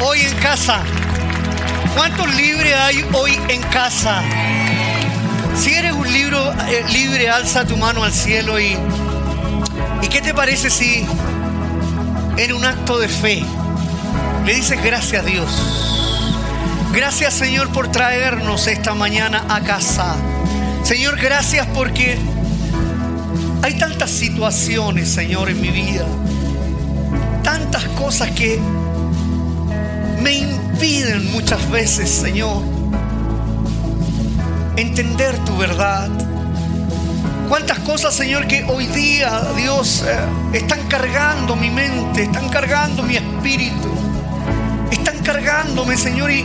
hoy en casa? ¿Cuántos libres hay hoy en casa? Si eres un libro eh, libre, alza tu mano al cielo y ¿y qué te parece si en un acto de fe le dices gracias Dios? Gracias Señor por traernos esta mañana a casa. Señor, gracias porque hay tantas situaciones, Señor, en mi vida. Tantas cosas que me impiden muchas veces, Señor, entender tu verdad. Cuántas cosas, Señor, que hoy día, Dios, eh, están cargando mi mente, están cargando mi espíritu, están cargándome, Señor, y,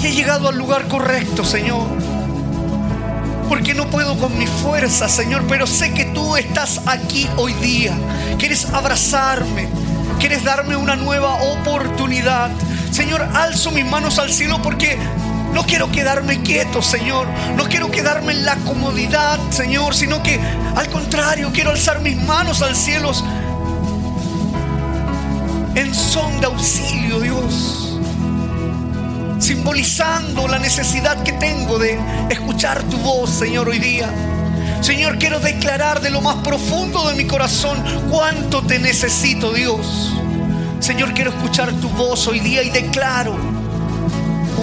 y he llegado al lugar correcto, Señor. Porque no puedo con mi fuerza, Señor, pero sé que tú estás aquí hoy día. Quieres abrazarme, quieres darme una nueva oportunidad. Señor, alzo mis manos al cielo porque no quiero quedarme quieto, Señor. No quiero quedarme en la comodidad, Señor, sino que al contrario, quiero alzar mis manos al cielo en son de auxilio, Dios. Simbolizando la necesidad que tengo de escuchar tu voz, Señor, hoy día. Señor, quiero declarar de lo más profundo de mi corazón cuánto te necesito, Dios. Señor, quiero escuchar tu voz hoy día y declaro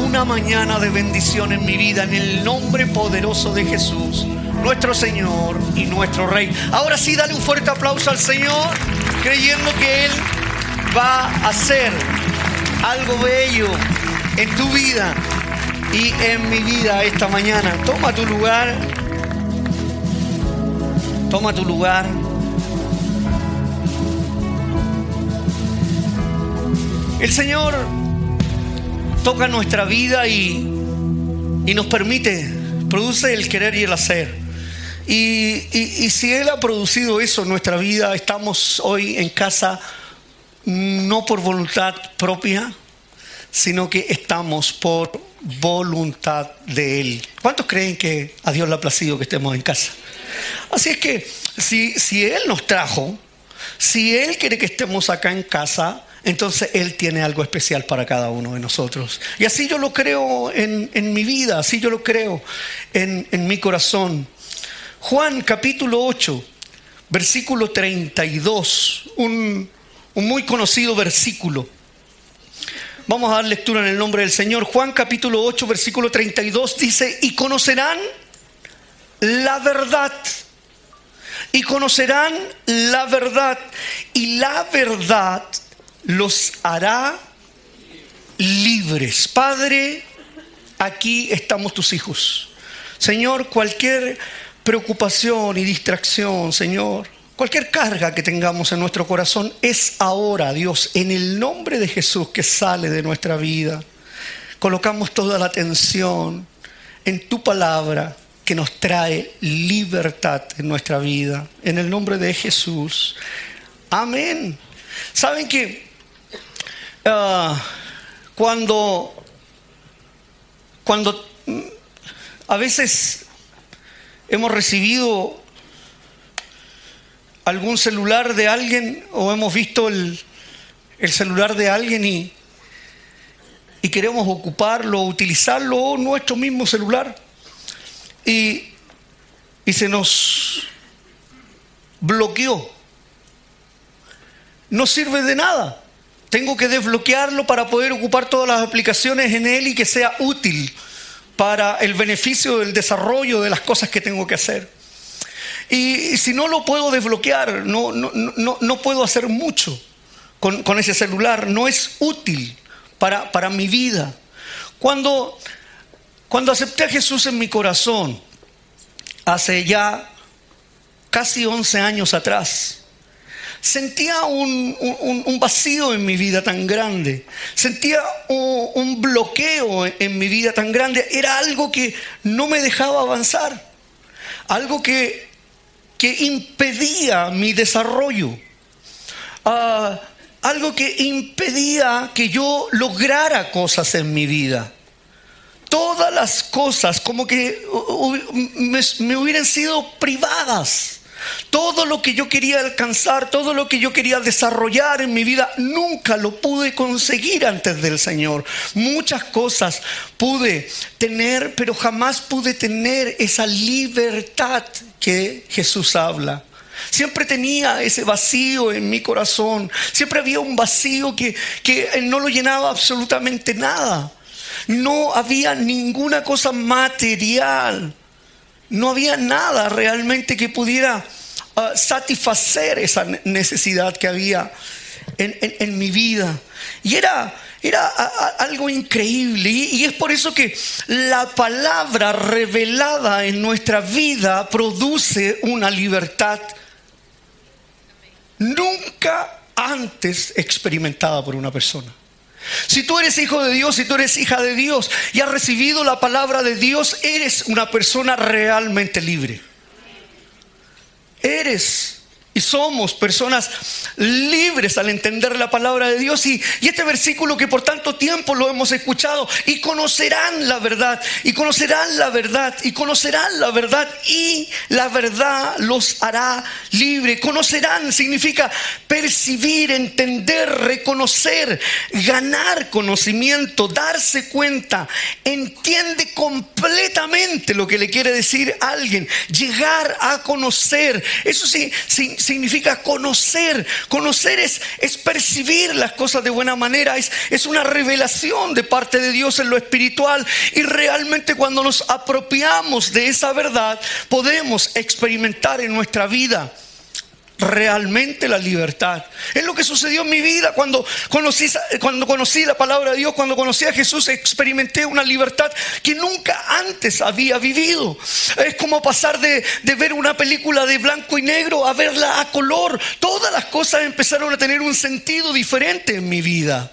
una mañana de bendición en mi vida en el nombre poderoso de Jesús, nuestro Señor y nuestro Rey. Ahora sí, dale un fuerte aplauso al Señor, creyendo que Él va a hacer algo bello en tu vida y en mi vida esta mañana. Toma tu lugar. Toma tu lugar. El Señor toca nuestra vida y, y nos permite, produce el querer y el hacer. Y, y, si Él ha producido eso en nuestra vida, estamos hoy en casa no por voluntad propia, sino que estamos por voluntad de Él. ¿Cuántos creen que a Dios le ha placido que estemos en casa? Así es que si, si Él nos trajo, si Él quiere que estemos acá en casa, entonces Él tiene algo especial para cada uno de nosotros. Y así yo lo creo en, mi vida, así yo lo creo en, mi corazón. Juan capítulo 8, versículo 32, un, un muy conocido versículo. Vamos a dar lectura en el nombre del Señor. Juan capítulo 8, versículo 32 dice, y conocerán la verdad. Y conocerán la verdad. Y la verdad los hará libres. Padre, aquí estamos tus hijos. Señor, cualquier preocupación y distracción, Señor, cualquier carga que tengamos en nuestro corazón es ahora, Dios, en el nombre de Jesús que sale de nuestra vida. Colocamos toda la atención en tu palabra que nos trae libertad en nuestra vida. En el nombre de Jesús. Amén. ¿Saben que Ah, cuando, cuando a veces hemos recibido algún celular de alguien o hemos visto el, celular de alguien y, y queremos ocuparlo, utilizarlo o nuestro mismo celular y, y se nos bloqueó. No sirve de nada. Tengo que desbloquearlo para poder ocupar todas las aplicaciones en él y que sea útil para el beneficio del desarrollo de las cosas que tengo que hacer. Y si no lo puedo desbloquear, no, no, puedo hacer mucho con, ese celular, no es útil para, para mi vida. Cuando, cuando acepté a Jesús en mi corazón, hace ya casi 11 años atrás, sentía un, vacío en mi vida tan grande, sentía un, bloqueo en mi vida tan grande, era algo que no me dejaba avanzar, algo que, que impedía mi desarrollo, ah, algo que impedía que yo lograra cosas en mi vida. Todas las cosas como que me hubieran sido privadas Todo lo que yo quería alcanzar, todo lo que yo quería desarrollar en mi vida, nunca lo pude conseguir antes del Señor. Muchas cosas pude tener, pero jamás pude tener esa libertad que Jesús habla. Siempre tenía ese vacío en mi corazón. Siempre había un vacío que, que no lo llenaba absolutamente nada. No había ninguna cosa material no había nada realmente que pudiera ah, satisfacer esa necesidad que había en, mi vida. Y era, era algo increíble. y es por eso que la palabra revelada en nuestra vida produce una libertad nunca antes experimentada por una persona. Si tú eres hijo de Dios, si tú eres hija de Dios y has recibido la palabra de Dios, eres una persona realmente libre. Eres somos personas libres al entender la palabra de Dios. Y, y, este versículo que por tanto tiempo lo hemos escuchado. Y conocerán la verdad. Y conocerán la verdad. Y conocerán la verdad. Y la verdad los hará libre. Conocerán significa percibir, entender, reconocer, ganar conocimiento, darse cuenta. Entiende completamente lo que le quiere decir alguien. Llegar a conocer. Eso sí, sí significa conocer. Conocer es, es percibir las cosas de buena manera, es, es una revelación de parte de Dios en lo espiritual. Y realmente cuando nos apropiamos de esa verdad, podemos experimentar en nuestra vida realmente la libertad. Es lo que sucedió en mi vida cuando conocí, cuando conocí la palabra de Dios, cuando conocí a Jesús, experimenté una libertad que nunca antes había vivido. Es como pasar de, de ver una película de blanco y negro a verla a color. Todas las cosas empezaron a tener un sentido diferente en mi vida.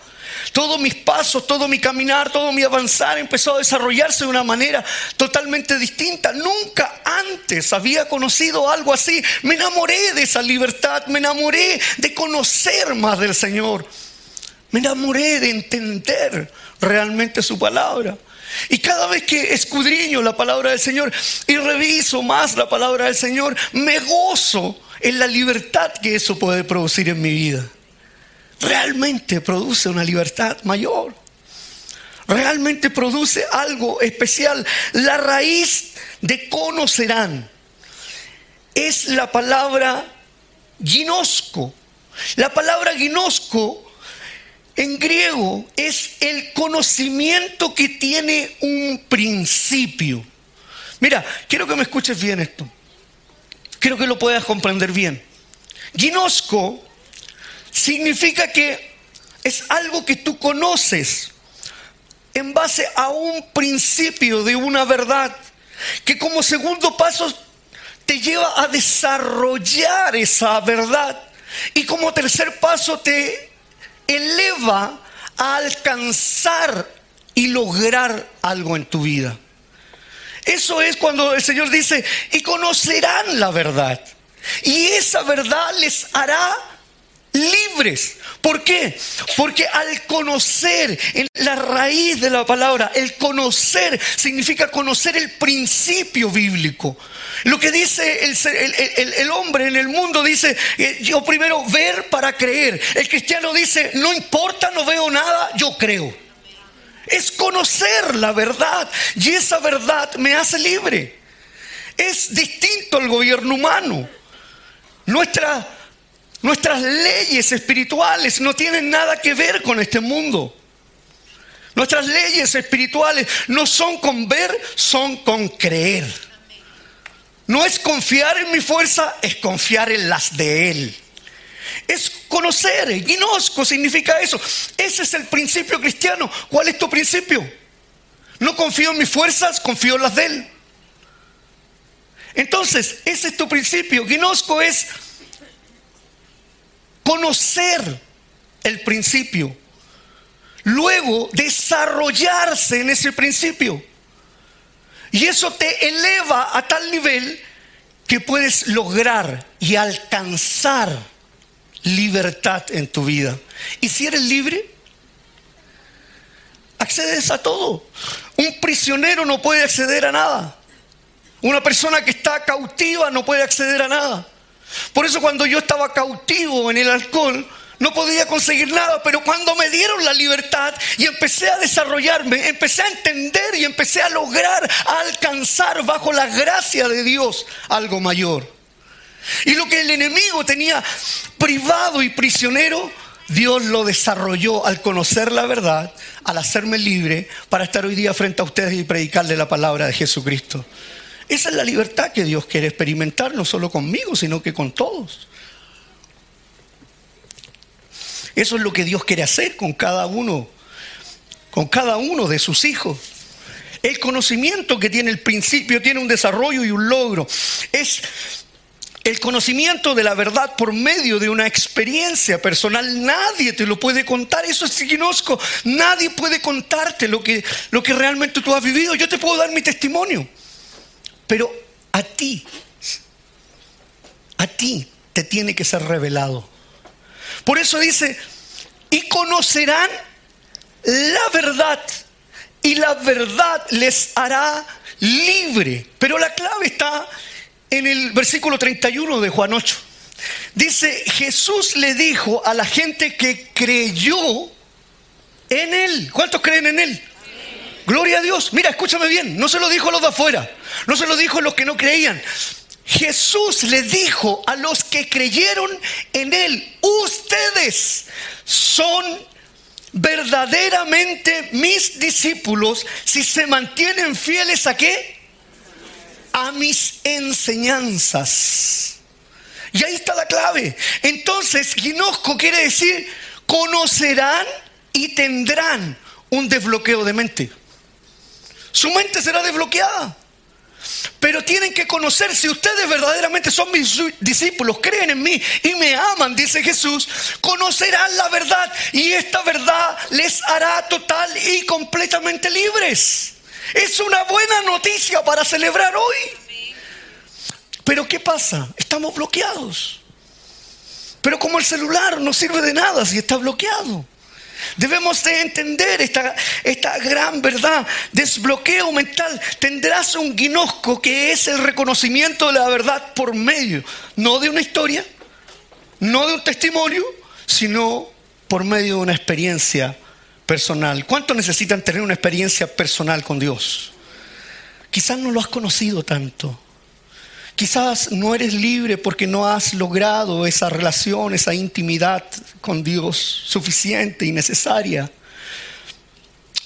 Todos mis pasos, todo mi caminar, todo mi avanzar empezó a desarrollarse de una manera totalmente distinta. Nunca antes había conocido algo así. Me enamoré de esa libertad, me enamoré de conocer más del Señor. Me enamoré de entender realmente su palabra. Y cada vez que escudriño la palabra del Señor y reviso más la palabra del Señor, me gozo en la libertad que eso puede producir en mi vida realmente produce una libertad mayor. Realmente produce algo especial. La raíz de conocerán es la palabra ginosco. La palabra ginosco en griego es el conocimiento que tiene un principio. Mira, quiero que me escuches bien esto. Quiero que lo puedas comprender bien. Ginosco significa que es algo que tú conoces en base a un principio de una verdad que como segundo paso te lleva a desarrollar esa verdad y como tercer paso te eleva a alcanzar y lograr algo en tu vida. Eso es cuando el Señor dice, y conocerán la verdad. Y esa verdad les hará libres. ¿Por qué? Porque al conocer en la raíz de la palabra, el conocer significa conocer el principio bíblico. Lo que dice el, hombre en el mundo dice, eh, yo primero ver para creer. El cristiano dice, no importa, no veo nada, yo creo. Es conocer la verdad y esa verdad me hace libre. Es distinto al gobierno humano. Nuestra Nuestras leyes espirituales no tienen nada que ver con este mundo. Nuestras leyes espirituales no son con ver, son con creer. No es confiar en mi fuerza, es confiar en las de Él. Es conocer. Ginosco significa eso. Ese es el principio cristiano. ¿Cuál es tu principio? No confío en mis fuerzas, confío en las de Él. Entonces, ese es tu principio. Ginosco es conocer el principio, luego desarrollarse en ese principio. Y eso te eleva a tal nivel que puedes lograr y alcanzar libertad en tu vida. Y si eres libre, accedes a todo. Un prisionero no puede acceder a nada. Una persona que está cautiva no puede acceder a nada. Por eso cuando yo estaba cautivo en el alcohol, no podía conseguir nada, pero cuando me dieron la libertad y empecé a desarrollarme, empecé a entender y empecé a lograr, a alcanzar bajo la gracia de Dios algo mayor. Y lo que el enemigo tenía privado y prisionero, Dios lo desarrolló al conocer la verdad, al hacerme libre para estar hoy día frente a ustedes y predicarle la palabra de Jesucristo. Esa es la libertad que Dios quiere experimentar, no solo conmigo, sino que con todos. Eso es lo que Dios quiere hacer con cada uno, con cada uno de sus hijos. El conocimiento que tiene el principio tiene un desarrollo y un logro. Es el conocimiento de la verdad por medio de una experiencia personal. Nadie te lo puede contar. Eso es conozco. Nadie puede contarte lo que, lo que realmente tú has vivido. Yo te puedo dar mi testimonio. Pero a ti, a ti te tiene que ser revelado. Por eso dice, y conocerán la verdad, y la verdad les hará libre. Pero la clave está en el versículo 31 de Juan 8. Dice, Jesús le dijo a la gente que creyó en él. ¿Cuántos creen en él? Gloria a Dios. Mira, escúchame bien. No se lo dijo a los de afuera. No se lo dijo a los que no creían. Jesús le dijo a los que creyeron en Él, ustedes son verdaderamente mis discípulos si se mantienen fieles a qué? A mis enseñanzas. Y ahí está la clave. Entonces, ginosco quiere decir, conocerán y tendrán un desbloqueo de mente. Su mente será desbloqueada. Pero tienen que conocer si ustedes verdaderamente son mis discípulos, creen en mí y me aman, dice Jesús, conocerán la verdad y esta verdad les hará total y completamente libres. Es una buena noticia para celebrar hoy. Pero ¿qué pasa? Estamos bloqueados. Pero como el celular no sirve de nada si está bloqueado. Debemos de entender esta, esta gran verdad. Desbloqueo mental. Tendrás un guinosco que es el reconocimiento de la verdad por medio, no de una historia, no de un testimonio, sino por medio de una experiencia personal. ¿Cuántos necesitan tener una experiencia personal con Dios? Quizás no lo has conocido tanto. Quizás no eres libre porque no has logrado esa relación, esa intimidad con Dios suficiente y necesaria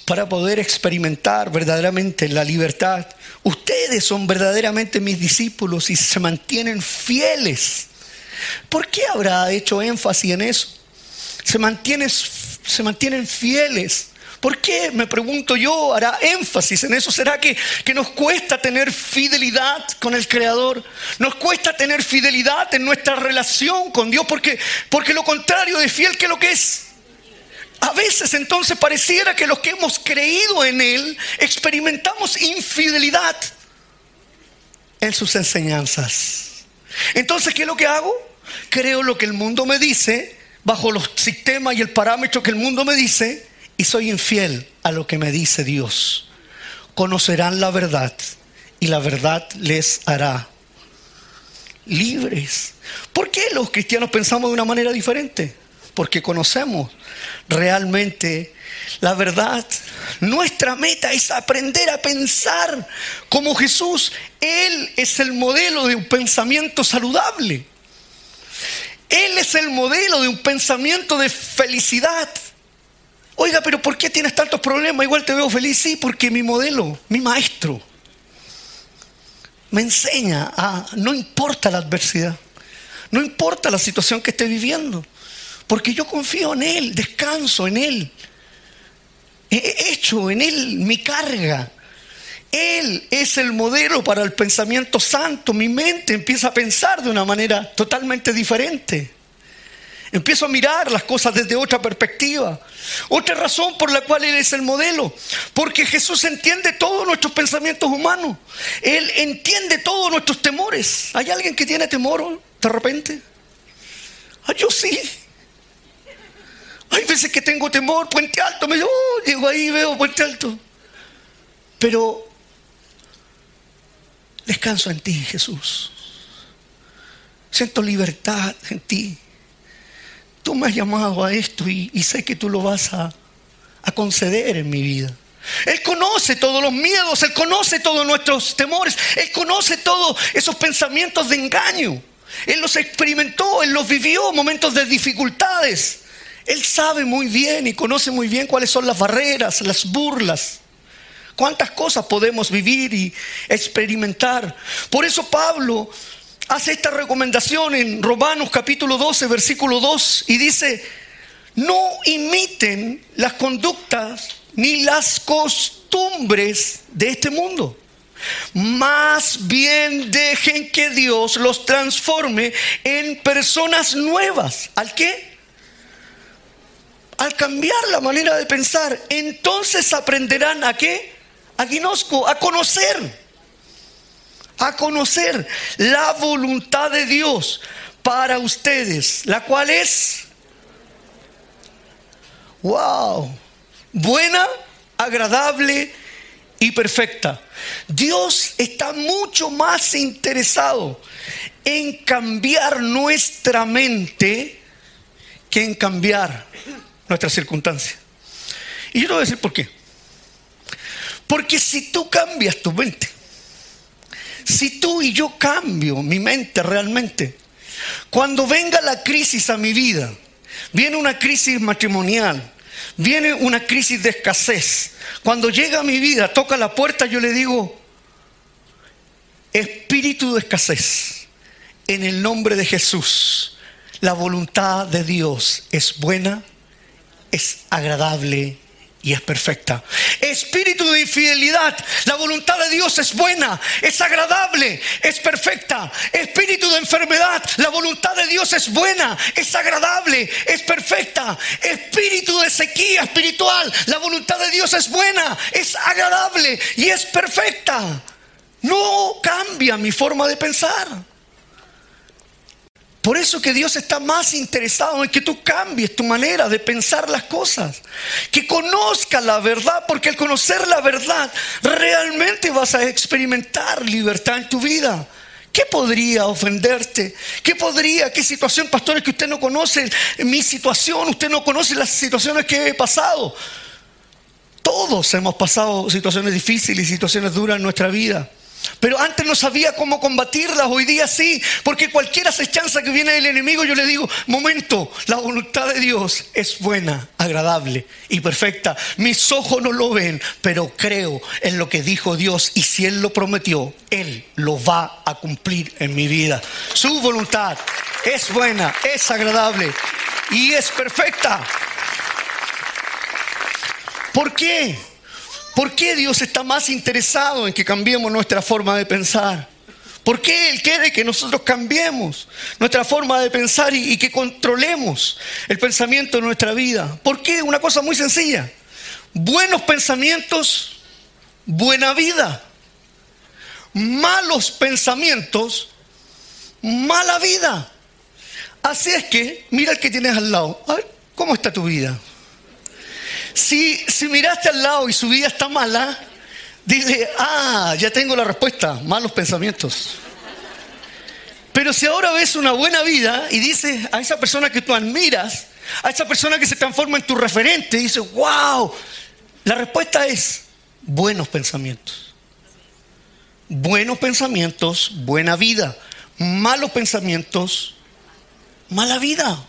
para poder experimentar verdaderamente la libertad. Ustedes son verdaderamente mis discípulos y se mantienen fieles. ¿Por qué habrá hecho énfasis en eso? Se, mantienen fieles ¿Por qué, me pregunto yo, hará énfasis en eso? ¿Será que, que, nos cuesta tener fidelidad con el Creador? ¿Nos cuesta tener fidelidad en nuestra relación con Dios? Porque, porque lo contrario de fiel que lo que es. A veces entonces pareciera que los que hemos creído en Él experimentamos infidelidad en sus enseñanzas. Entonces, ¿qué es lo que hago? Creo lo que el mundo me dice, bajo los sistemas y el parámetro que el mundo me dice, y soy infiel a lo que me dice Dios, conocerán la verdad y la verdad les hará libres. ¿Por qué los cristianos pensamos de una manera diferente? Porque conocemos realmente la verdad. Nuestra meta es aprender a pensar como Jesús. Él es el modelo de un pensamiento saludable. Él es el modelo de un pensamiento de felicidad. Oiga, pero ¿por qué tienes tantos problemas? Igual te veo feliz. Sí, porque mi modelo, mi maestro, me enseña a no importa la adversidad, no importa la situación que esté viviendo, porque yo confío en Él, descanso en Él, he hecho en Él mi carga. Él es el modelo para el pensamiento santo. Mi mente empieza a pensar de una manera totalmente diferente. Empiezo a mirar las cosas desde otra perspectiva. Otra razón por la cual Él es el modelo. Porque Jesús entiende todos nuestros pensamientos humanos. Él entiende todos nuestros temores. ¿Hay alguien que tiene temor de repente? Ah, yo sí. Hay veces que tengo temor, puente alto, me digo, oh, llego ahí veo puente alto. Pero descanso en ti, Jesús. siento libertad en ti. Tú me has llamado a esto y, sé que tú lo vas a, a conceder en mi vida. Él conoce todos los miedos, Él conoce todos nuestros temores, Él conoce todos esos pensamientos de engaño. Él los experimentó, Él los vivió, momentos de dificultades. Él sabe muy bien y conoce muy bien cuáles son las barreras, las burlas. Cuántas cosas podemos vivir y experimentar. Por eso Pablo hace esta recomendación en Romanos capítulo 12, versículo 2, y dice, no imiten las conductas ni las costumbres de este mundo. Más bien dejen que Dios los transforme en personas nuevas. ¿Al qué? Al cambiar la manera de pensar. Entonces aprenderán a qué? A ginosco, a conocer. A conocer la voluntad de Dios para ustedes. La cual es... ¡Wow! Buena, agradable y perfecta. Dios está mucho más interesado en cambiar nuestra mente que en cambiar nuestras circunstancias. Y yo te voy a decir por qué. Porque si tú cambias tu mente, si tú y yo cambio mi mente realmente, cuando venga la crisis a mi vida, viene una crisis matrimonial, viene una crisis de escasez. Cuando llega a mi vida, toca la puerta, yo le digo, espíritu de escasez, en el nombre de Jesús, la voluntad de Dios es buena, es agradable y es perfecta. Espíritu de infidelidad, la voluntad de Dios es buena, es agradable, es perfecta. Espíritu de enfermedad, la voluntad de Dios es buena, es agradable, es perfecta. Espíritu de sequía espiritual, la voluntad de Dios es buena, es agradable y es perfecta. No cambia mi forma de pensar. Por eso que Dios está más interesado en que tú cambies tu manera de pensar las cosas, que conozca la verdad, porque al conocer la verdad realmente vas a experimentar libertad en tu vida. ¿Qué podría ofenderte? ¿Qué podría, qué situación, pastores, que usted no conoce mi situación, usted no conoce las situaciones que he pasado? Todos hemos pasado situaciones difíciles y situaciones duras en nuestra vida. Pero antes no sabía cómo combatirlas, hoy día sí, porque cualquier acechanza que viene del enemigo, yo le digo, momento, la voluntad de Dios es buena, agradable y perfecta. Mis ojos no lo ven, pero creo en lo que dijo Dios y si Él lo prometió, Él lo va a cumplir en mi vida. Su voluntad es buena, es agradable y es perfecta. ¿Por qué? ¿Por qué Dios está más interesado en que cambiemos nuestra forma de pensar? ¿Por qué Él quiere que nosotros cambiemos nuestra forma de pensar y, que controlemos el pensamiento de nuestra vida? ¿Por qué? Una cosa muy sencilla. Buenos pensamientos, buena vida. Malos pensamientos, mala vida. Así es que, mira el que tienes al lado. A ver, ¿cómo está tu vida? Si, miraste al lado y su vida está mala, dile, ah, ya tengo la respuesta, malos pensamientos. Pero si ahora ves una buena vida y dices a esa persona que tú admiras, a esa persona que se transforma en tu referente, dices, wow, la respuesta es buenos pensamientos. Buenos pensamientos, buena vida. Malos pensamientos, mala vida.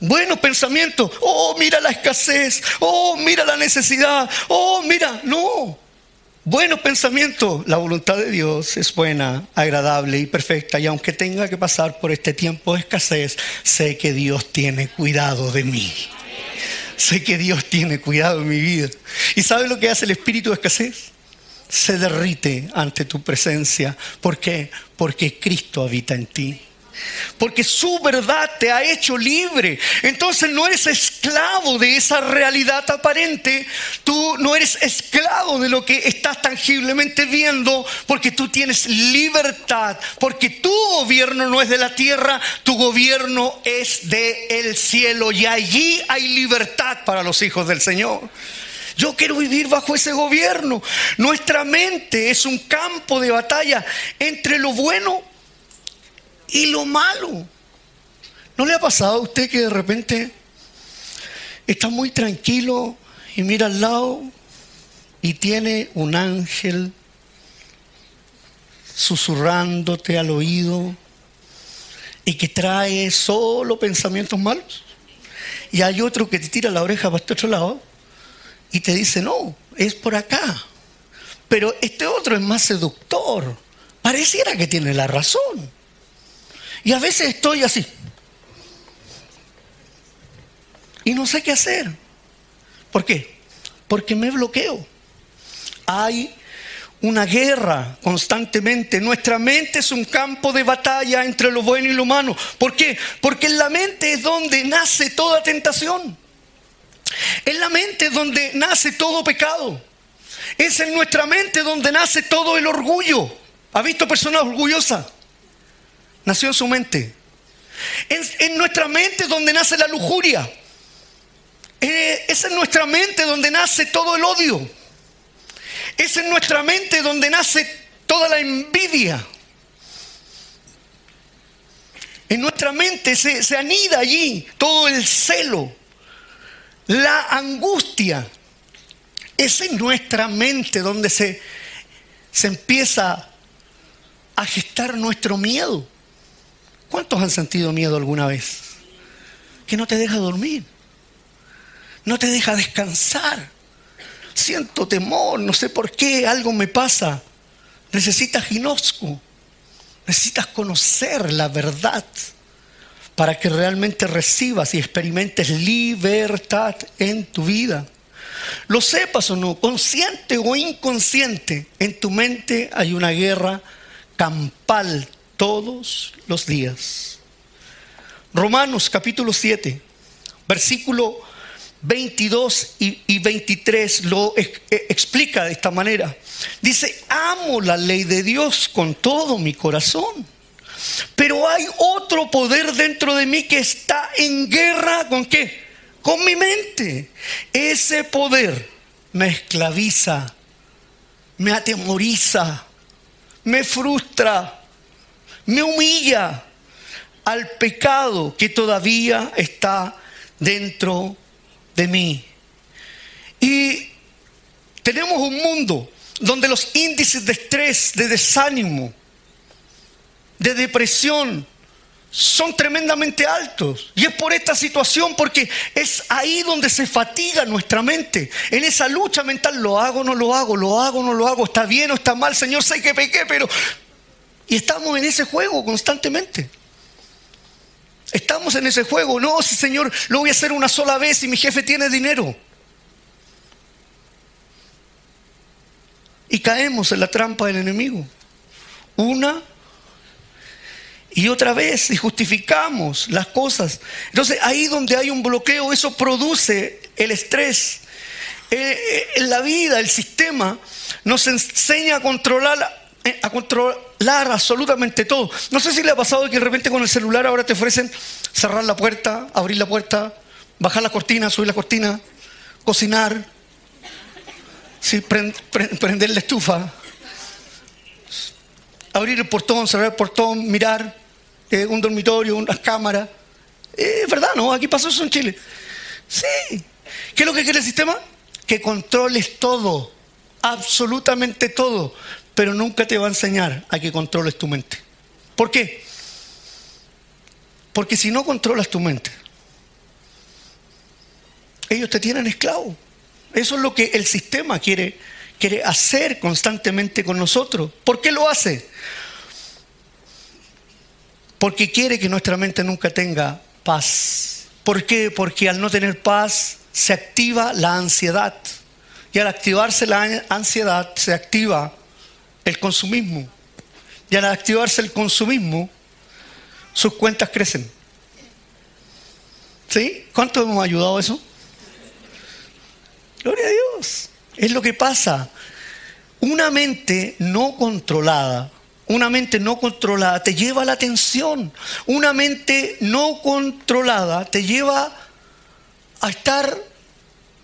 Buenos pensamientos. Oh, mira la escasez. Oh, mira la necesidad. Oh, mira. No. Buenos pensamientos. La voluntad de Dios es buena, agradable y perfecta. Y aunque tenga que pasar por este tiempo de escasez, sé que Dios tiene cuidado de mí. Sé que Dios tiene cuidado de mi vida. ¿Y sabe lo que hace el espíritu de escasez? Se derrite ante tu presencia. ¿Por qué? Porque Cristo habita en ti. Porque su verdad te ha hecho libre. Entonces no eres esclavo de esa realidad aparente. Tú no eres esclavo de lo que estás tangiblemente viendo. Porque tú tienes libertad. Porque tu gobierno no es de la tierra. Tu gobierno es del cielo. Y allí hay libertad para los hijos del Señor. Yo quiero vivir bajo ese gobierno. Nuestra mente es un campo de batalla entre lo bueno y lo malo. ¿No le ha pasado a usted que de repente está muy tranquilo y mira al lado y tiene un ángel susurrándote al oído y que trae solo pensamientos malos? Y hay otro que te tira la oreja para este otro lado y te dice, no, es por acá. Pero este otro es más seductor. Pareciera que tiene la razón. Y a veces estoy así. Y no sé qué hacer. ¿Por qué? Porque me bloqueo. Hay una guerra constantemente. Nuestra mente es un campo de batalla entre lo bueno y lo malo. ¿Por qué? Porque en la mente es donde nace toda tentación. En la mente es donde nace todo pecado. Es en nuestra mente donde nace todo el orgullo. ¿Ha visto personas orgullosas? Nació en su mente. En nuestra mente donde nace la lujuria. Eh, es en nuestra mente donde nace todo el odio. Es en nuestra mente donde nace toda la envidia. En nuestra mente se, se anida allí todo el celo, la angustia. Es en nuestra mente donde se, se empieza a gestar nuestro miedo. ¿Cuántos han sentido miedo alguna vez? Que no te deja dormir, no te deja descansar siento temor, no sé por qué, algo me pasa. Necesitas ginosco, necesitas conocer la verdad para que realmente recibas y experimentes libertad en tu vida. Lo sepas o no, consciente o inconsciente, en tu mente hay una guerra campal todos los días. Romanos capítulo 7, versículo 22 y, 23 lo explica de esta manera. Dice, amo la ley de Dios con todo mi corazón. Pero hay otro poder dentro de mí que está en guerra con qué? Con mi mente. Ese poder me esclaviza, me atemoriza, me frustra, me humilla al pecado que todavía está dentro de mí. Y tenemos un mundo donde los índices de estrés, de desánimo, de depresión, son tremendamente altos. Y es por esta situación, porque es ahí donde se fatiga nuestra mente. En esa lucha mental, lo hago, no lo hago, lo hago, no lo hago, está bien o está mal, Señor, sé que pequé, pero... Y estamos en ese juego constantemente. Estamos en ese juego. No, si Señor, lo voy a hacer una sola vez y mi jefe tiene dinero. Y caemos en la trampa del enemigo. Una y otra vez y justificamos las cosas. Entonces ahí donde hay un bloqueo, eso produce el estrés. Eh, eh, en la vida, el sistema nos enseña a controlar a controlar absolutamente todo. No sé si le ha pasado que de repente con el celular ahora te ofrecen cerrar la puerta, abrir la puerta, bajar la cortina, subir la cortina, cocinar, prender la estufa, abrir el portón, cerrar el portón, mirar eh, un dormitorio, unas cámaras. Es verdad, ¿no? Aquí pasó eso en Chile. Sí. ¿Qué es lo que quiere el sistema? Que controles todo, absolutamente todo pero nunca te va a enseñar a que controles tu mente. ¿Por qué? Porque si no controlas tu mente, ellos te tienen esclavo. Eso es lo que el sistema quiere, quiere hacer constantemente con nosotros. ¿Por qué lo hace? Porque quiere que nuestra mente nunca tenga paz. ¿Por qué? Porque al no tener paz se activa la ansiedad. Y al activarse la ansiedad se activa el consumismo. Y al activarse el consumismo, sus cuentas crecen. ¿Sí? ¿Cuánto hemos ayudado a eso? Gloria a Dios. Es lo que pasa. Una mente no controlada, una mente no controlada te lleva a la tensión. Una mente no controlada te lleva a estar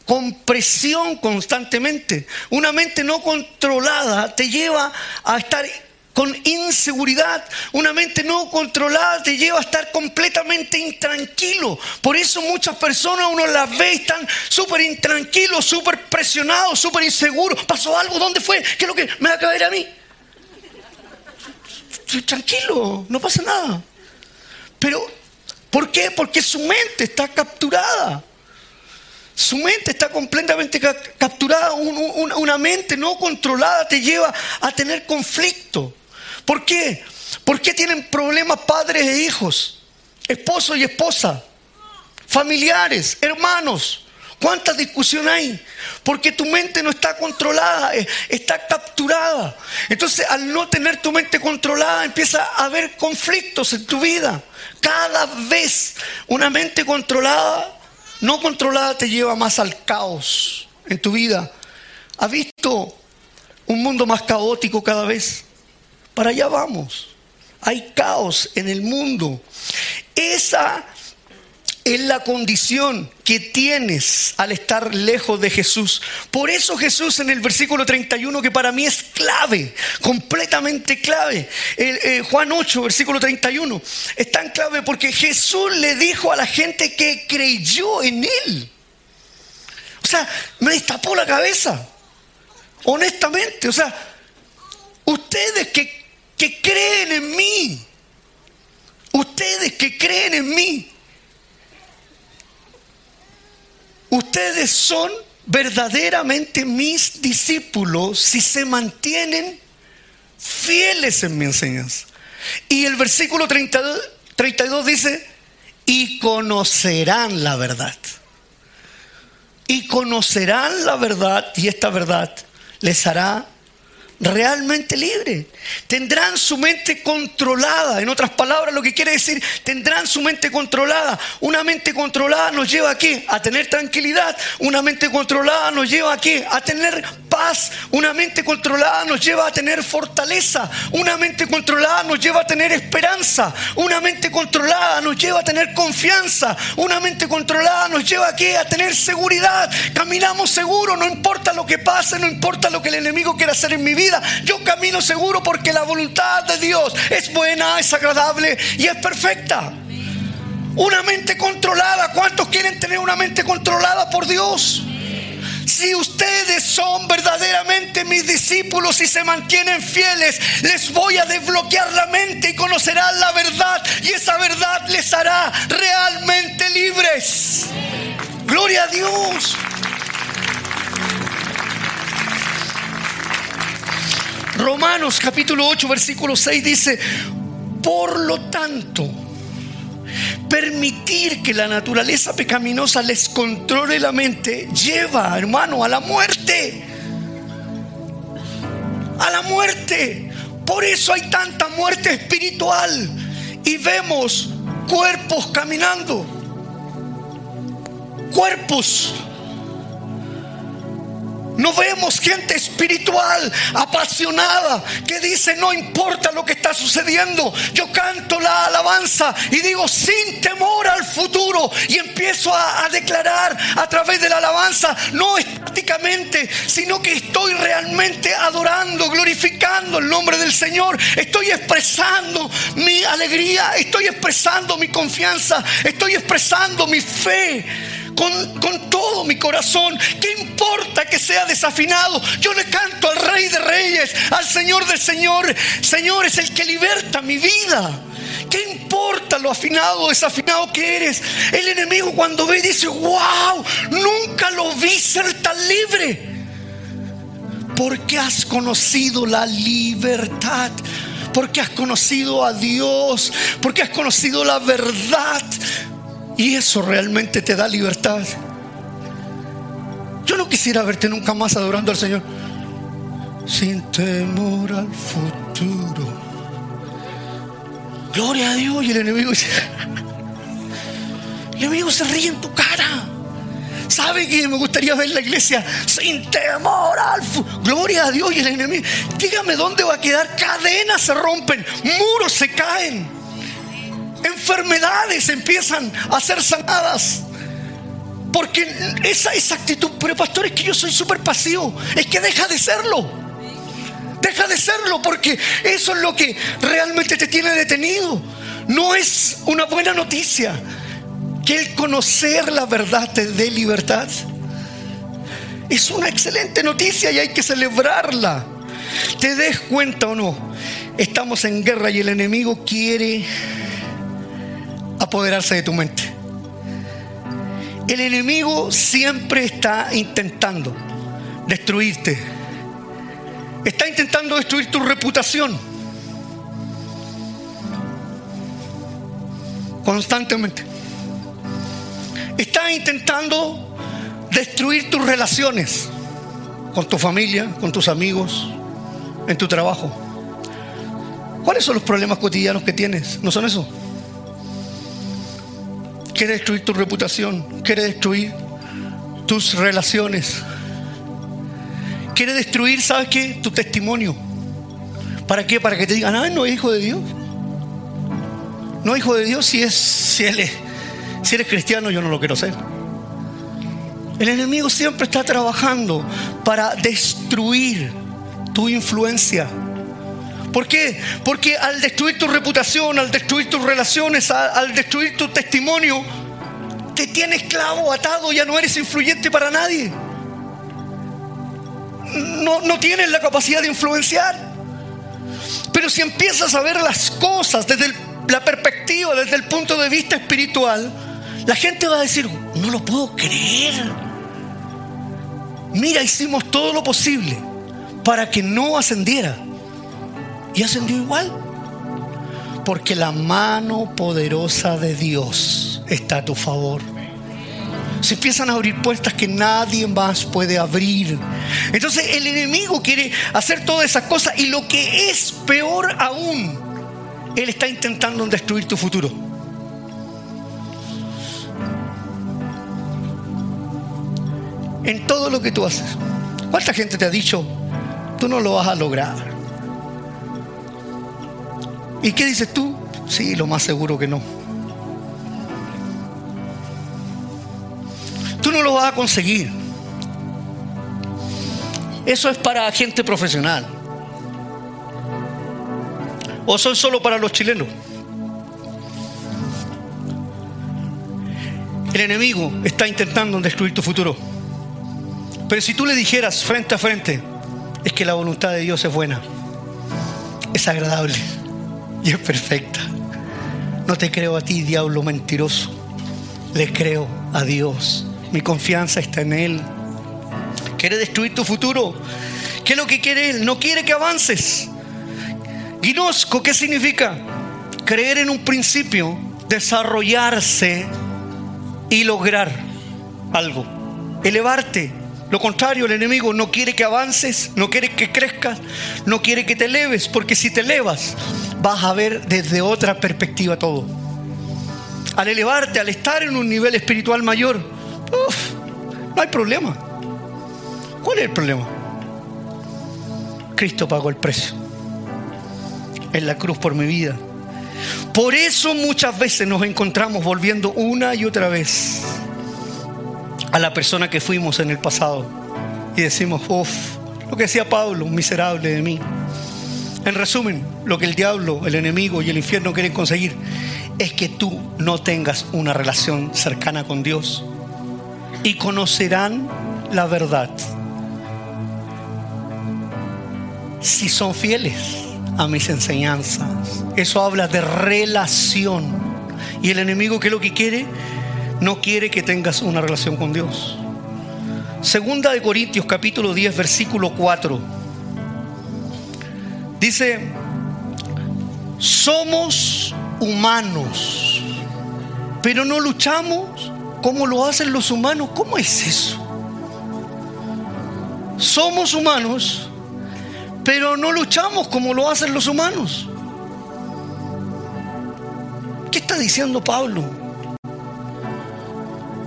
con presión constantemente. Una mente no controlada te lleva a estar con inseguridad. Una mente no controlada te lleva a estar completamente intranquilo. Por eso muchas personas uno las ve y están súper intranquilos, súper presionados, súper inseguros. ¿Pasó algo? ¿Dónde fue? ¿Qué es lo que me va a caer a mí? Tranquilo, no pasa nada. Pero, ¿por qué? Porque su mente está capturada. Su mente está completamente capturada. una mente no controlada te lleva a tener conflicto. ¿Por qué? ¿Por qué tienen problemas padres e hijos? Esposo y esposa. Familiares, hermanos. ¿Cuánta discusión hay? Porque tu mente no está controlada, eh, está capturada. Entonces, al no tener tu mente controlada, empieza a haber conflictos en tu vida. Cada vez una mente controlada, no controlada, te lleva más al caos en tu vida. ¿Has visto un mundo más caótico cada vez? Para allá vamos. Hay caos en el mundo. Esa es la condición que tienes al estar lejos de Jesús. Por eso Jesús en el versículo 31, que para mí es clave, completamente clave, eh, Juan 8, versículo 31, es tan clave porque Jesús le dijo a la gente que creyó en Él. O sea, me destapó la cabeza, honestamente. O sea, ustedes que que creen en mí. Ustedes que creen en mí. Ustedes son verdaderamente mis discípulos si se mantienen fieles en mi enseñanza. Y el versículo 32, 32 dice, y conocerán la verdad. Y conocerán la verdad y esta verdad les hará realmente libre. Tendrán su mente controlada. En otras palabras, lo que quiere decir, tendrán su mente controlada. Una mente controlada nos lleva a qué? A tener tranquilidad. Una mente controlada nos lleva a qué? A tener paz. Una mente controlada nos lleva a tener fortaleza. Una mente controlada nos lleva a tener esperanza. Una mente controlada nos lleva a tener confianza. Una mente controlada nos lleva a qué? A tener seguridad. Caminamos seguro, no importa lo que pase, no importa lo que el enemigo quiera hacer en mi vida yo camino seguro porque la voluntad de Dios es buena, es agradable y es perfecta. Una mente controlada. ¿Cuántos quieren tener una mente controlada por Dios? Si ustedes son verdaderamente mis discípulos y se mantienen fieles, les voy a desbloquear la mente y conocerán la verdad. Y esa verdad les hará realmente libres. Gloria a Dios. Romanos capítulo 8, versículo 6 dice, por lo tanto, permitir que la naturaleza pecaminosa les controle la mente lleva, hermano, a la muerte. A la muerte. Por eso hay tanta muerte espiritual. Y vemos cuerpos caminando. Cuerpos no vemos gente espiritual, apasionada, que dice, no importa lo que está sucediendo, yo canto la alabanza y digo, sin temor al futuro, y empiezo a, declarar a través de la alabanza, no estáticamente, sino que estoy realmente adorando, glorificando el nombre del Señor, estoy expresando mi alegría, estoy expresando mi confianza, estoy expresando mi fe con, todo mi corazón. ¿Qué importa que sea desafinado? Yo le canto al Rey de Reyes, al Señor del Señor. Señor es el que liberta mi vida. ¿Qué importa lo afinado o desafinado que eres? El enemigo cuando ve dice, wow, nunca lo vi ser tan libre. Porque has conocido la libertad porque has conocido a Dios, porque has conocido la verdad, y eso realmente te da libertad. Yo no quisiera verte nunca más adorando al Señor sin temor al futuro. Gloria a Dios y el enemigo el enemigo se ríe en tu cara. ¿Sabe que me gustaría ver la iglesia sin temor al futuro? Gloria a Dios y el enemigo. Dígame dónde va a quedar. Cadenas se rompen, muros se caen enfermedades empiezan a ser sanadas. Porque esa, esa actitud, pero pastor, es que yo soy súper pasivo. Es que deja de serlo. Deja de serlo porque eso es lo que realmente te tiene detenido. No es una buena noticia que el conocer la verdad te dé libertad. Es una excelente noticia y hay que celebrarla. ¿Te des cuenta o no? Estamos en guerra y el enemigo quiere apoderarse de tu mente. El enemigo siempre está intentando destruirte. Está intentando destruir tu reputación. Constantemente. Está intentando destruir tus relaciones con tu familia, con tus amigos, en tu trabajo. ¿Cuáles son los problemas cotidianos que tienes? ¿No son eso? Quiere destruir tu reputación, quiere destruir tus relaciones, quiere destruir, ¿sabes qué? Tu testimonio. ¿Para qué? Para que te digan, ah, no es hijo de Dios. No es hijo de Dios si es, si es, si eres cristiano, yo no lo quiero ser. El enemigo siempre está trabajando para destruir tu influencia. ¿Por qué? Porque al destruir tu reputación, al destruir tus relaciones, al, destruir tu testimonio, te tienes esclavo, atado, ya no eres influyente para nadie. No, no tienes la capacidad de influenciar. Pero si empiezas a ver las cosas desde la perspectiva, desde el punto de vista espiritual, la gente va a decir, no lo puedo creer. Mira, hicimos todo lo posible para que no ascendiera. Y ascendió igual. Porque la mano poderosa de Dios está a tu favor. Se empiezan a abrir puertas que nadie más puede abrir. Entonces el enemigo quiere hacer todas esas cosas y lo que es peor aún, él está intentando destruir tu futuro. En todo lo que tú haces. ¿Cuánta gente te ha dicho, tú no lo vas a lograr. ¿Y qué dices tú? Sí, lo más seguro que no. Tú no lo vas a conseguir. Eso es para gente profesional. ¿O son solo para los chilenos? El enemigo está intentando destruir tu futuro. Pero si tú le dijeras frente a frente, es que la voluntad de Dios es buena, es agradable y es perfecta. No te creo a ti, diablo mentiroso. Le creo a Dios. Mi confianza está en Él. Quiere destruir tu futuro. ¿Qué es lo que quiere Él? No quiere que avances. Guinosco, ¿qué significa? Creer en un principio, desarrollarse y lograr algo. Elevarte, lo contrario, el enemigo no quiere que avances, no quiere que crezcas, no quiere que te eleves, porque si te elevas vas a ver desde otra perspectiva todo. Al elevarte, al estar en un nivel espiritual mayor, no hay problema. ¿Cuál es el problema? Cristo pagó el precio en la cruz por mi vida. Por eso muchas veces nos encontramos volviendo una y otra vez a la persona que fuimos en el pasado y decimos, uff, lo que decía Pablo, miserable de mí. En resumen, lo que el diablo, el enemigo y el infierno quieren conseguir es que tú no tengas una relación cercana con Dios y conocerán la verdad si son fieles a mis enseñanzas. Eso habla de relación. Y el enemigo, ¿qué es lo que quiere? No quiere que tengas una relación con Dios. Segunda de Corintios capítulo 10 versículo 4. Dice, somos humanos, pero no luchamos como lo hacen los humanos. ¿Cómo es eso? Somos humanos, pero no luchamos como lo hacen los humanos. ¿Qué está diciendo Pablo?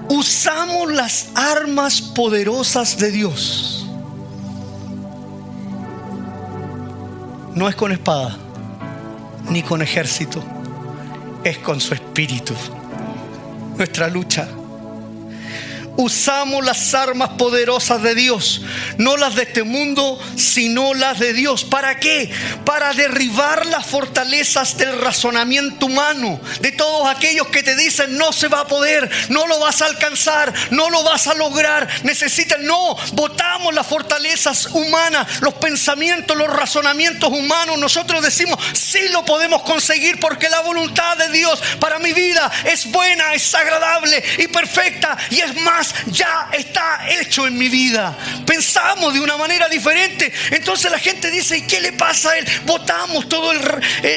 Usamos las armas poderosas de Dios. No es con espada, ni con ejército, es con su espíritu. Nuestra lucha. Usamos las armas poderosas de Dios, no las de este mundo, sino las de Dios. ¿Para qué? Para derribar las fortalezas del razonamiento humano, de todos aquellos que te dicen no se va a poder, no lo vas a alcanzar, no lo vas a lograr, necesitan, no, votamos las fortalezas humanas, los pensamientos, los razonamientos humanos, nosotros decimos, sí lo podemos conseguir porque la voluntad de Dios para mi vida es buena, es agradable y perfecta y es más ya está hecho en mi vida. Pensamos de una manera diferente. Entonces la gente dice, ¿y qué le pasa a él? Botamos todas eh, eh,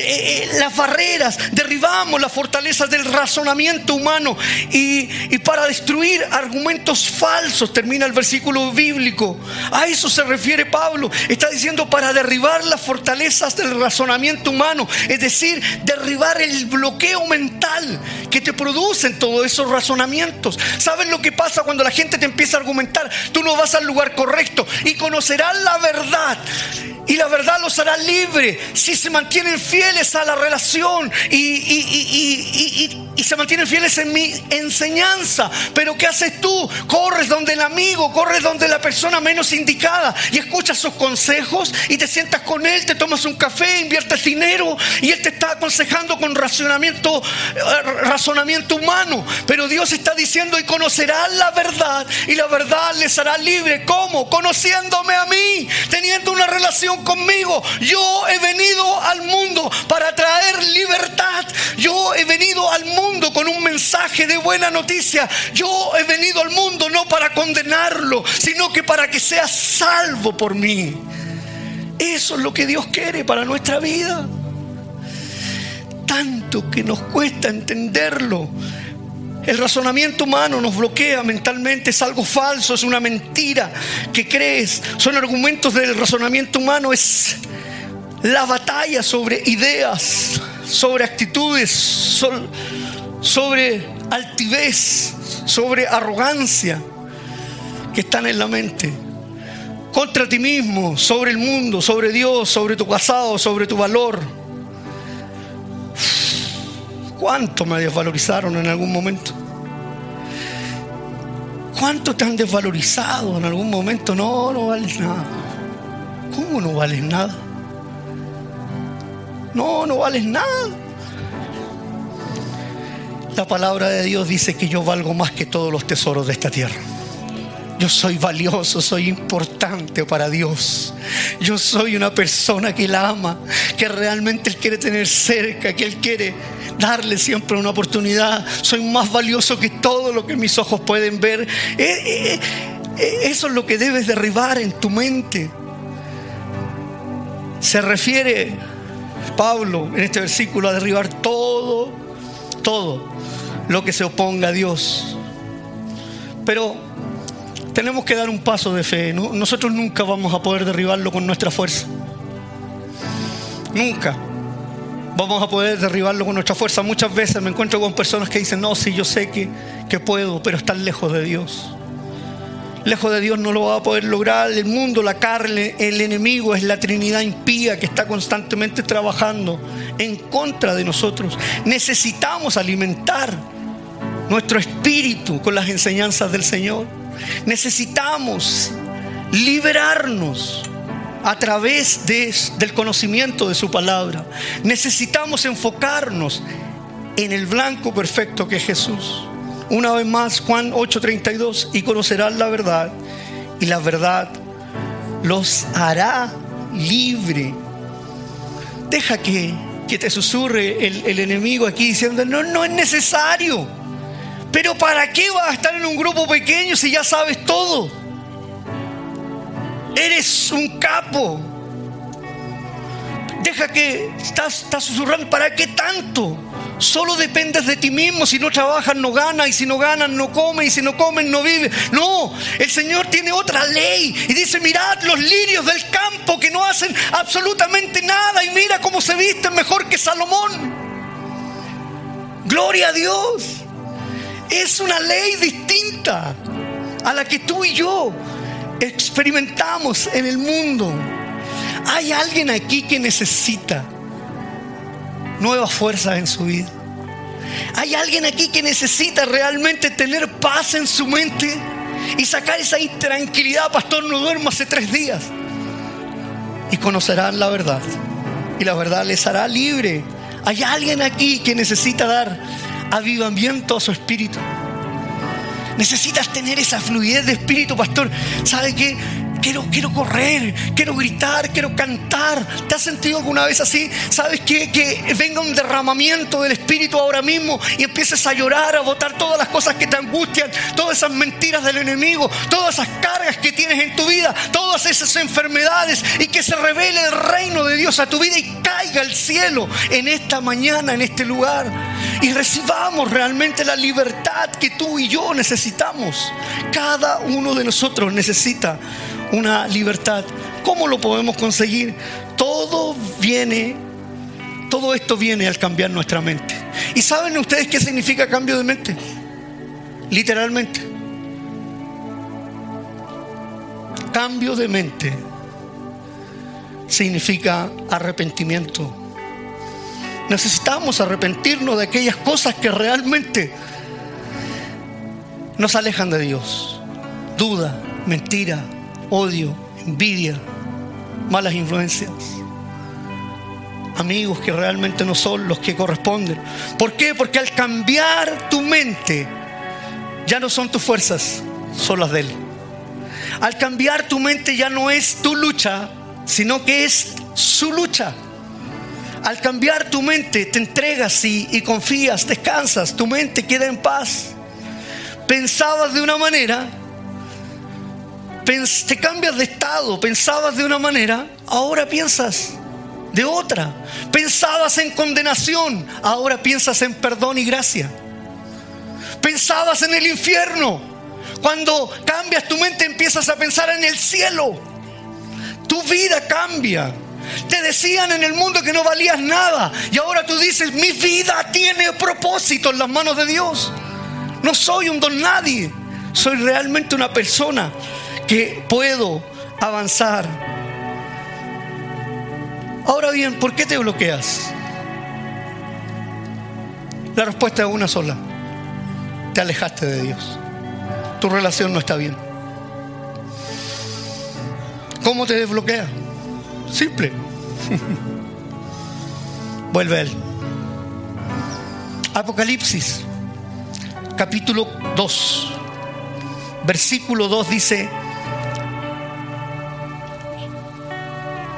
eh, las barreras, derribamos las fortalezas del razonamiento humano y, y para destruir argumentos falsos, termina el versículo bíblico. A eso se refiere Pablo. Está diciendo para derribar las fortalezas del razonamiento humano, es decir, derribar el bloqueo mental que te producen todos esos razonamientos. ¿Saben lo que pasa? Cuando la gente te empieza a argumentar? Tú no vas al lugar correcto y conocerás la verdad. Y la verdad los hará libre si se mantienen fieles a la relación y, y, se mantienen fieles en mi enseñanza. Pero ¿qué haces tú? Corres donde el amigo, corres donde la persona menos indicada y escuchas sus consejos y te sientas con él, te tomas un café, inviertes dinero y él te está aconsejando con razonamiento, eh, razonamiento humano. Pero Dios está diciendo y conocerás la verdad y la verdad les hará libre. ¿Cómo? Conociéndome a mí, teniendo una relación conmigo. Yo he venido al mundo para traer libertad. Yo he venido al mundo con un mensaje de buena noticia. Yo he venido al mundo no para condenarlo, sino que para que sea salvo por mí. Eso es lo que Dios quiere para nuestra vida. Tanto que nos cuesta entenderlo. El razonamiento humano nos bloquea mentalmente, es algo falso, es una mentira que crees. Son argumentos del razonamiento humano, es la batalla sobre ideas, sobre actitudes, sobre altivez, sobre arrogancia que están en la mente. Contra ti mismo, sobre el mundo, sobre Dios, sobre tu pasado, sobre tu valor ¿Cuánto me desvalorizaron en algún momento? ¿Cuánto te han desvalorizado en algún momento? No, no vales nada. ¿Cómo no vales nada? No, no vales nada. La palabra de Dios dice que yo valgo más que todos los tesoros de esta tierra. Yo soy valioso, soy importante para Dios. Yo soy una persona que la ama, que realmente Él quiere tener cerca, que Él quiere darle siempre una oportunidad. Soy más valioso que todo lo que mis ojos pueden ver. Eh, eh, eh, eso es lo que debes derribar en tu mente. Se refiere Pablo en este versículo a derribar todo, todo lo que se oponga a Dios. Pero tenemos que dar un paso de fe. Nosotros nunca vamos a poder derribarlo con nuestra fuerza. Nunca vamos a poder derribarlo con nuestra fuerza. Muchas veces me encuentro con personas que dicen, no, sí, yo sé que, que puedo, pero están lejos de Dios. Lejos de Dios no lo va a poder lograr. El mundo, la carne, el enemigo es la Trinidad impía que está constantemente trabajando en contra de nosotros. Necesitamos alimentar nuestro espíritu con las enseñanzas del Señor. Necesitamos liberarnos a través del conocimiento de su palabra. Necesitamos enfocarnos en el blanco perfecto que es Jesús. Una vez más, Juan 8:32, y conocerán la verdad, y la verdad los hará libre. Deja que, que te susurre el, el enemigo aquí diciendo, no, no es necesario. Pero ¿para qué vas a estar en un grupo pequeño si ya sabes todo? Eres un capo. Deja que estás, estás susurrando. ¿Para qué tanto? Solo dependes de ti mismo. Si no trabajas, no ganas. Y si no ganas, no comes. Y si no comen, no vives. No, el Señor tiene otra ley. Y dice, mirad los lirios del campo que no hacen absolutamente nada. Y mira cómo se visten mejor que Salomón. Gloria a Dios. Es una ley distinta a la que tú y yo experimentamos en el mundo. Hay alguien aquí que necesita nuevas fuerzas en su vida. ¿Hay alguien aquí que necesita realmente tener paz en su mente y sacar esa intranquilidad? Pastor, no duermo hace tres días. Y conocerán la verdad. Y la verdad les hará libre. ¿Hay alguien aquí que necesita dar avivamiento a su espíritu? Necesitas tener esa fluidez de espíritu, pastor. ¿Sabe qué? Quiero, quiero correr, quiero gritar, quiero cantar. ¿Te has sentido alguna vez así? ¿Sabes qué? Que venga un derramamiento del Espíritu ahora mismo y empieces a llorar, a botar todas las cosas que te angustian, todas esas mentiras del enemigo, todas esas cargas que tienes en tu vida, todas esas enfermedades y que se revele el reino de Dios a tu vida y caiga el cielo en esta mañana, en este lugar y recibamos realmente la libertad que tú y yo necesitamos. Cada uno de nosotros necesita una libertad. ¿Cómo lo podemos conseguir? Todo viene, todo esto viene al cambiar nuestra mente. ¿Y saben ustedes qué significa cambio de mente? Literalmente. Cambio de mente significa arrepentimiento. Necesitamos arrepentirnos de aquellas cosas que realmente nos alejan de Dios. Duda, mentira, odio, envidia, malas influencias. Amigos que realmente no son los que corresponden. ¿Por qué? Porque al cambiar tu mente, ya no son tus fuerzas, son las de Él. Al cambiar tu mente ya no es tu lucha, sino que es su lucha. Al cambiar tu mente, te entregas y, confías, descansas, tu mente queda en paz. Pensabas de una manera te cambias de estado, pensabas de una manera, ahora piensas de otra. Pensabas en condenación, ahora piensas en perdón y gracia. Pensabas en el infierno, cuando cambias tu mente empiezas a pensar en el cielo. Tu vida cambia. Te decían en el mundo que no valías nada y ahora tú dices, mi vida tiene propósito en las manos de Dios. No soy un don nadie, soy realmente una persona que puedo avanzar. Ahora bien, ¿por qué te bloqueas? La respuesta es una sola. Te alejaste de Dios. Tu relación no está bien. ¿Cómo te desbloquea? Simple. Vuelve a Él. Apocalipsis, capítulo 2, versículo 2 dice,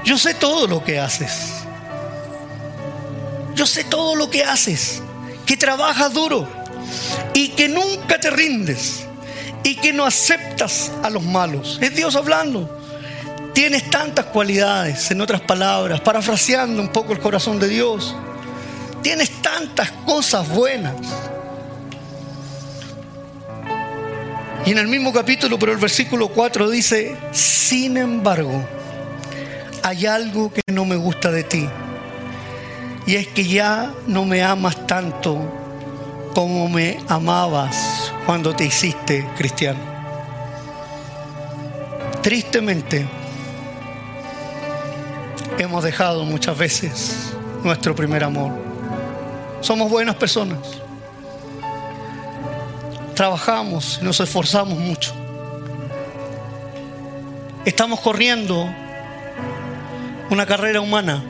Yo sé todo lo que haces. Yo sé todo lo que haces. Que trabajas duro y que nunca te rindes y que no aceptas a los malos. Es Dios hablando. Tienes tantas cualidades, en otras palabras, parafraseando un poco el corazón de Dios. Tienes tantas cosas buenas. Y en el mismo capítulo, pero el versículo 4 dice, sin embargo, hay algo que no me gusta de ti. Y es que ya no me amas tanto como me amabas cuando te hiciste cristiano. Tristemente, hemos dejado muchas veces nuestro primer amor. Somos buenas personas. Trabajamos nos esforzamos mucho. Estamos corriendo una carrera humana,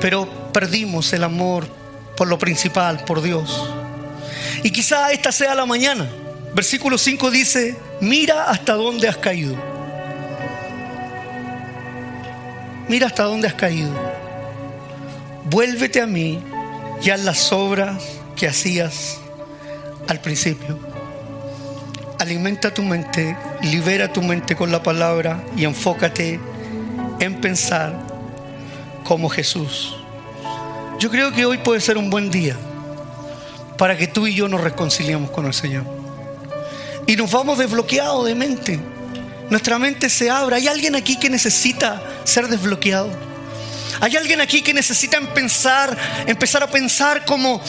pero perdimos el amor por lo principal, por Dios. Y quizá esta sea la mañana. Versículo 5 dice, mira hasta dónde has caído. Mira hasta dónde has caído. Vuélvete a mí y haz las obras que hacías al principio. Alimenta tu mente, libera tu mente con la palabra y enfócate en pensar como Jesús. Yo creo que hoy puede ser un buen día para que tú y yo nos reconciliemos con el Señor. Y nos vamos desbloqueados de mente. Nuestra mente se abre. ¿Hay alguien aquí que necesita ser desbloqueado? ¿Hay alguien aquí que necesita empezar, empezar a pensar como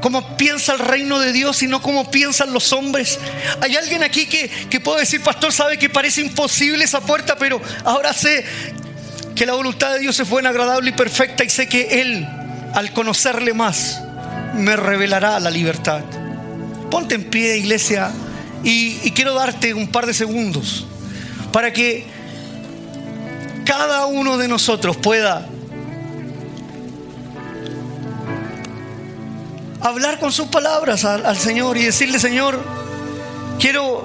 cómo piensa el reino de Dios y no como piensan los hombres. Hay alguien aquí que, que puede decir, pastor, sabe que parece imposible esa puerta, pero ahora sé que la voluntad de Dios es buena, agradable y perfecta y sé que Él, al conocerle más, me revelará la libertad. Ponte en pie, iglesia, y, y quiero darte un par de segundos para que cada uno de nosotros pueda hablar con sus palabras al, Señor y decirle, Señor, quiero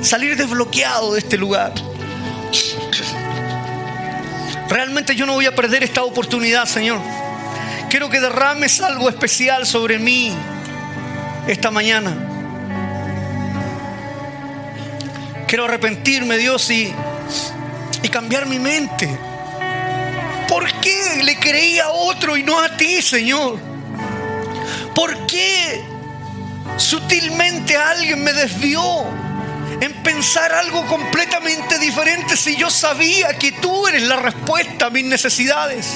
salir desbloqueado de este lugar. Realmente yo no voy a perder esta oportunidad, Señor. Quiero que derrames algo especial sobre mí esta mañana. Quiero arrepentirme, Dios, y, y cambiar mi mente. ¿Por qué le creí a otro y no a ti, Señor? ¿Por qué sutilmente alguien me desvió en pensar algo completamente diferente si yo sabía que tú eres la respuesta a mis necesidades?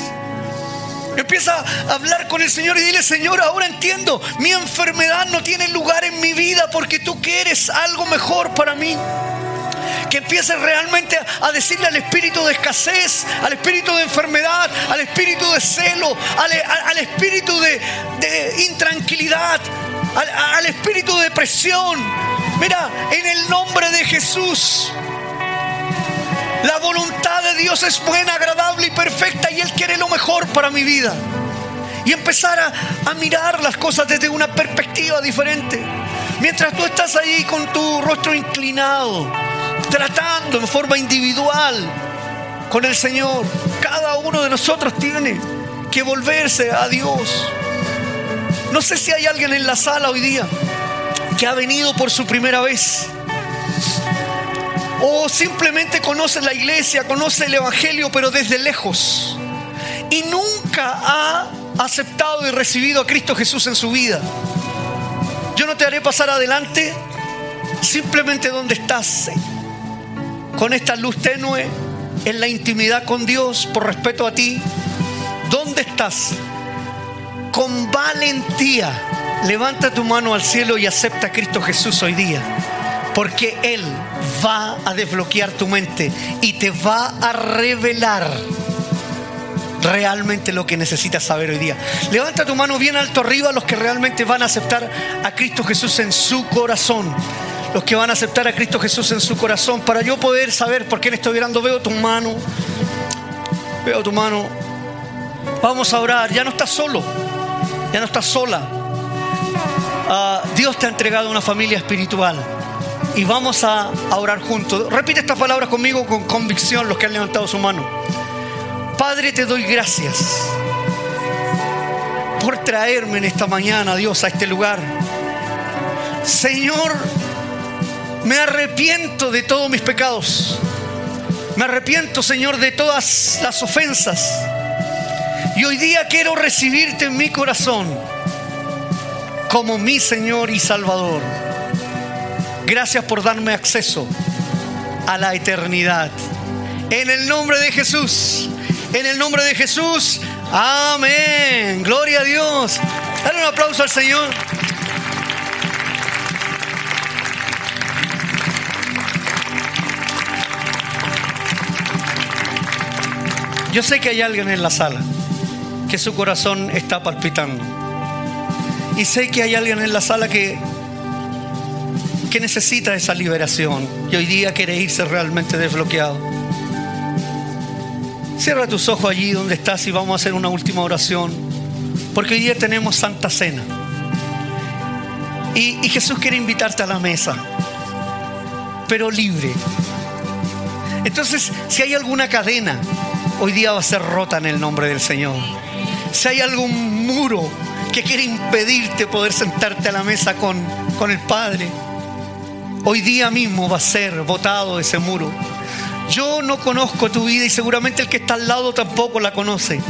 Empieza a hablar con el Señor y dile, Señor, ahora entiendo, mi enfermedad no tiene lugar en mi vida porque tú quieres algo mejor para mí que empieces realmente a decirle al espíritu de escasez, al espíritu de enfermedad, al espíritu de celo, al, espíritu de, intranquilidad, al, al espíritu de depresión. Mira, en el nombre de Jesús. La voluntad de Dios es buena, agradable y perfecta y Él quiere lo mejor para mi vida. Y empezar a, mirar las cosas desde una perspectiva diferente. Mientras tú estás ahí con tu rostro inclinado, tratando en forma individual con el Señor. Cada uno de nosotros tiene que volverse a Dios. No sé si hay alguien en la sala hoy día que ha venido por su primera vez. O simplemente conoce la iglesia, conoce el Evangelio, pero desde lejos. Y nunca ha aceptado y recibido a Cristo Jesús en su vida. Yo no te haré pasar adelante simplemente donde estás con esta luz tenue en la intimidad con Dios por respeto a ti? ¿Dónde estás? Con valentía, levanta tu mano al cielo y acepta a Cristo Jesús hoy día. Porque Él va a desbloquear tu mente y te va a revelar realmente lo que necesitas saber hoy día. Levanta tu mano bien alto arriba los que realmente van a aceptar a Cristo Jesús en su corazón los que van a aceptar a Cristo Jesús en su corazón, para yo poder saber por quién estoy orando. Veo tu mano, veo tu mano. Vamos a orar, ya no estás solo, ya no estás sola. Ah, Dios te ha entregado una familia espiritual y vamos a, a orar juntos. Repite estas palabras conmigo con convicción los que han levantado su mano. Padre, te doy gracias por traerme en esta mañana, Dios, a este lugar. Señor, me arrepiento de todos mis pecados. Me arrepiento, Señor, de todas las ofensas. Y hoy día quiero recibirte en mi corazón como mi Señor y Salvador. Gracias por darme acceso a la eternidad. En el nombre de Jesús. En el nombre de Jesús. Amén. Gloria a Dios. Dale un aplauso al Señor. Yo sé que hay alguien en la sala que su corazón está palpitando. Y sé que hay alguien en la sala que, que necesita esa liberación y hoy día quiere irse realmente desbloqueado. Cierra tus ojos allí donde estás y vamos a hacer una última oración. Porque hoy día tenemos Santa Cena. Y, y Jesús quiere invitarte a la mesa, pero libre. Entonces, si hay alguna cadena hoy día va a ser rota en el nombre del Señor. Si hay algún muro quiere impedirte poder sentarte a la mesa con, con el Padre, hoy día mismo va a ser botado ese muro. Yo no conozco tu vida y seguramente el que está al lado tampoco la conoce.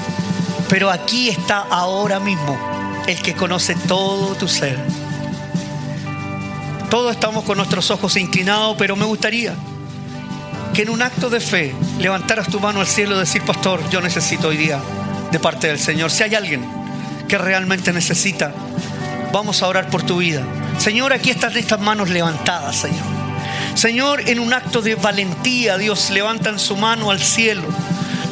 Pero aquí está ahora mismo el que conoce todo tu ser. Todos estamos con nuestros ojos inclinados, pero me gustaría que en un acto de fe levantaras tu mano al cielo y decir, pastor, yo necesito hoy día de parte del Señor. Si hay alguien que realmente necesita, vamos a orar por tu vida. Señor, aquí están estas manos levantadas, Señor. Señor, en un acto de valentía, Dios, levantan su mano al cielo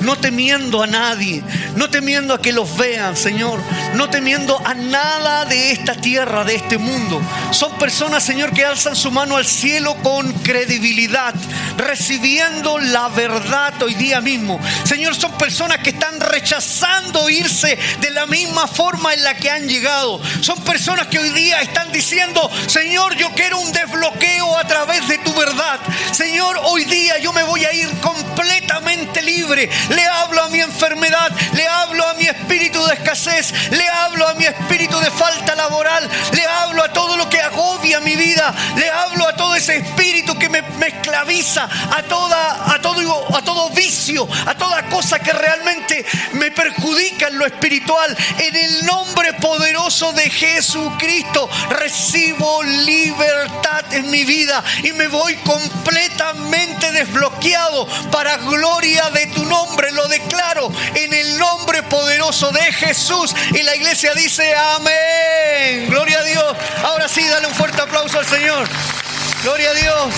no temiendo a nadie, no temiendo a que los vean, Señor, no temiendo a nada de esta tierra, de este mundo. Son personas, Señor, que alzan su mano al cielo con credibilidad, recibiendo la verdad hoy día mismo. Señor, son personas que están rechazando irse de la misma forma en la que han llegado. Son personas que hoy día están diciendo, Señor, yo quiero un desbloqueo a través de tu verdad. Señor, hoy día yo me voy a ir completamente libre. Le hablo a mi enfermedad, le hablo a mi espíritu de escasez, le hablo a mi espíritu de falta laboral, le hablo a todo lo que agobia mi vida, le hablo a todo ese espíritu que me, esclaviza, a, toda, a, todo, a todo vicio, a toda cosa que realmente me perjudica en lo espiritual. En el nombre poderoso de Jesucristo recibo libertad en mi vida y me voy completamente desbloqueado para gloria de tu nombre. Lo declaro en el nombre poderoso de Jesús. Y la iglesia dice amén. Gloria a Dios. Ahora sí, dale un fuerte aplauso al Señor. Gloria a Dios.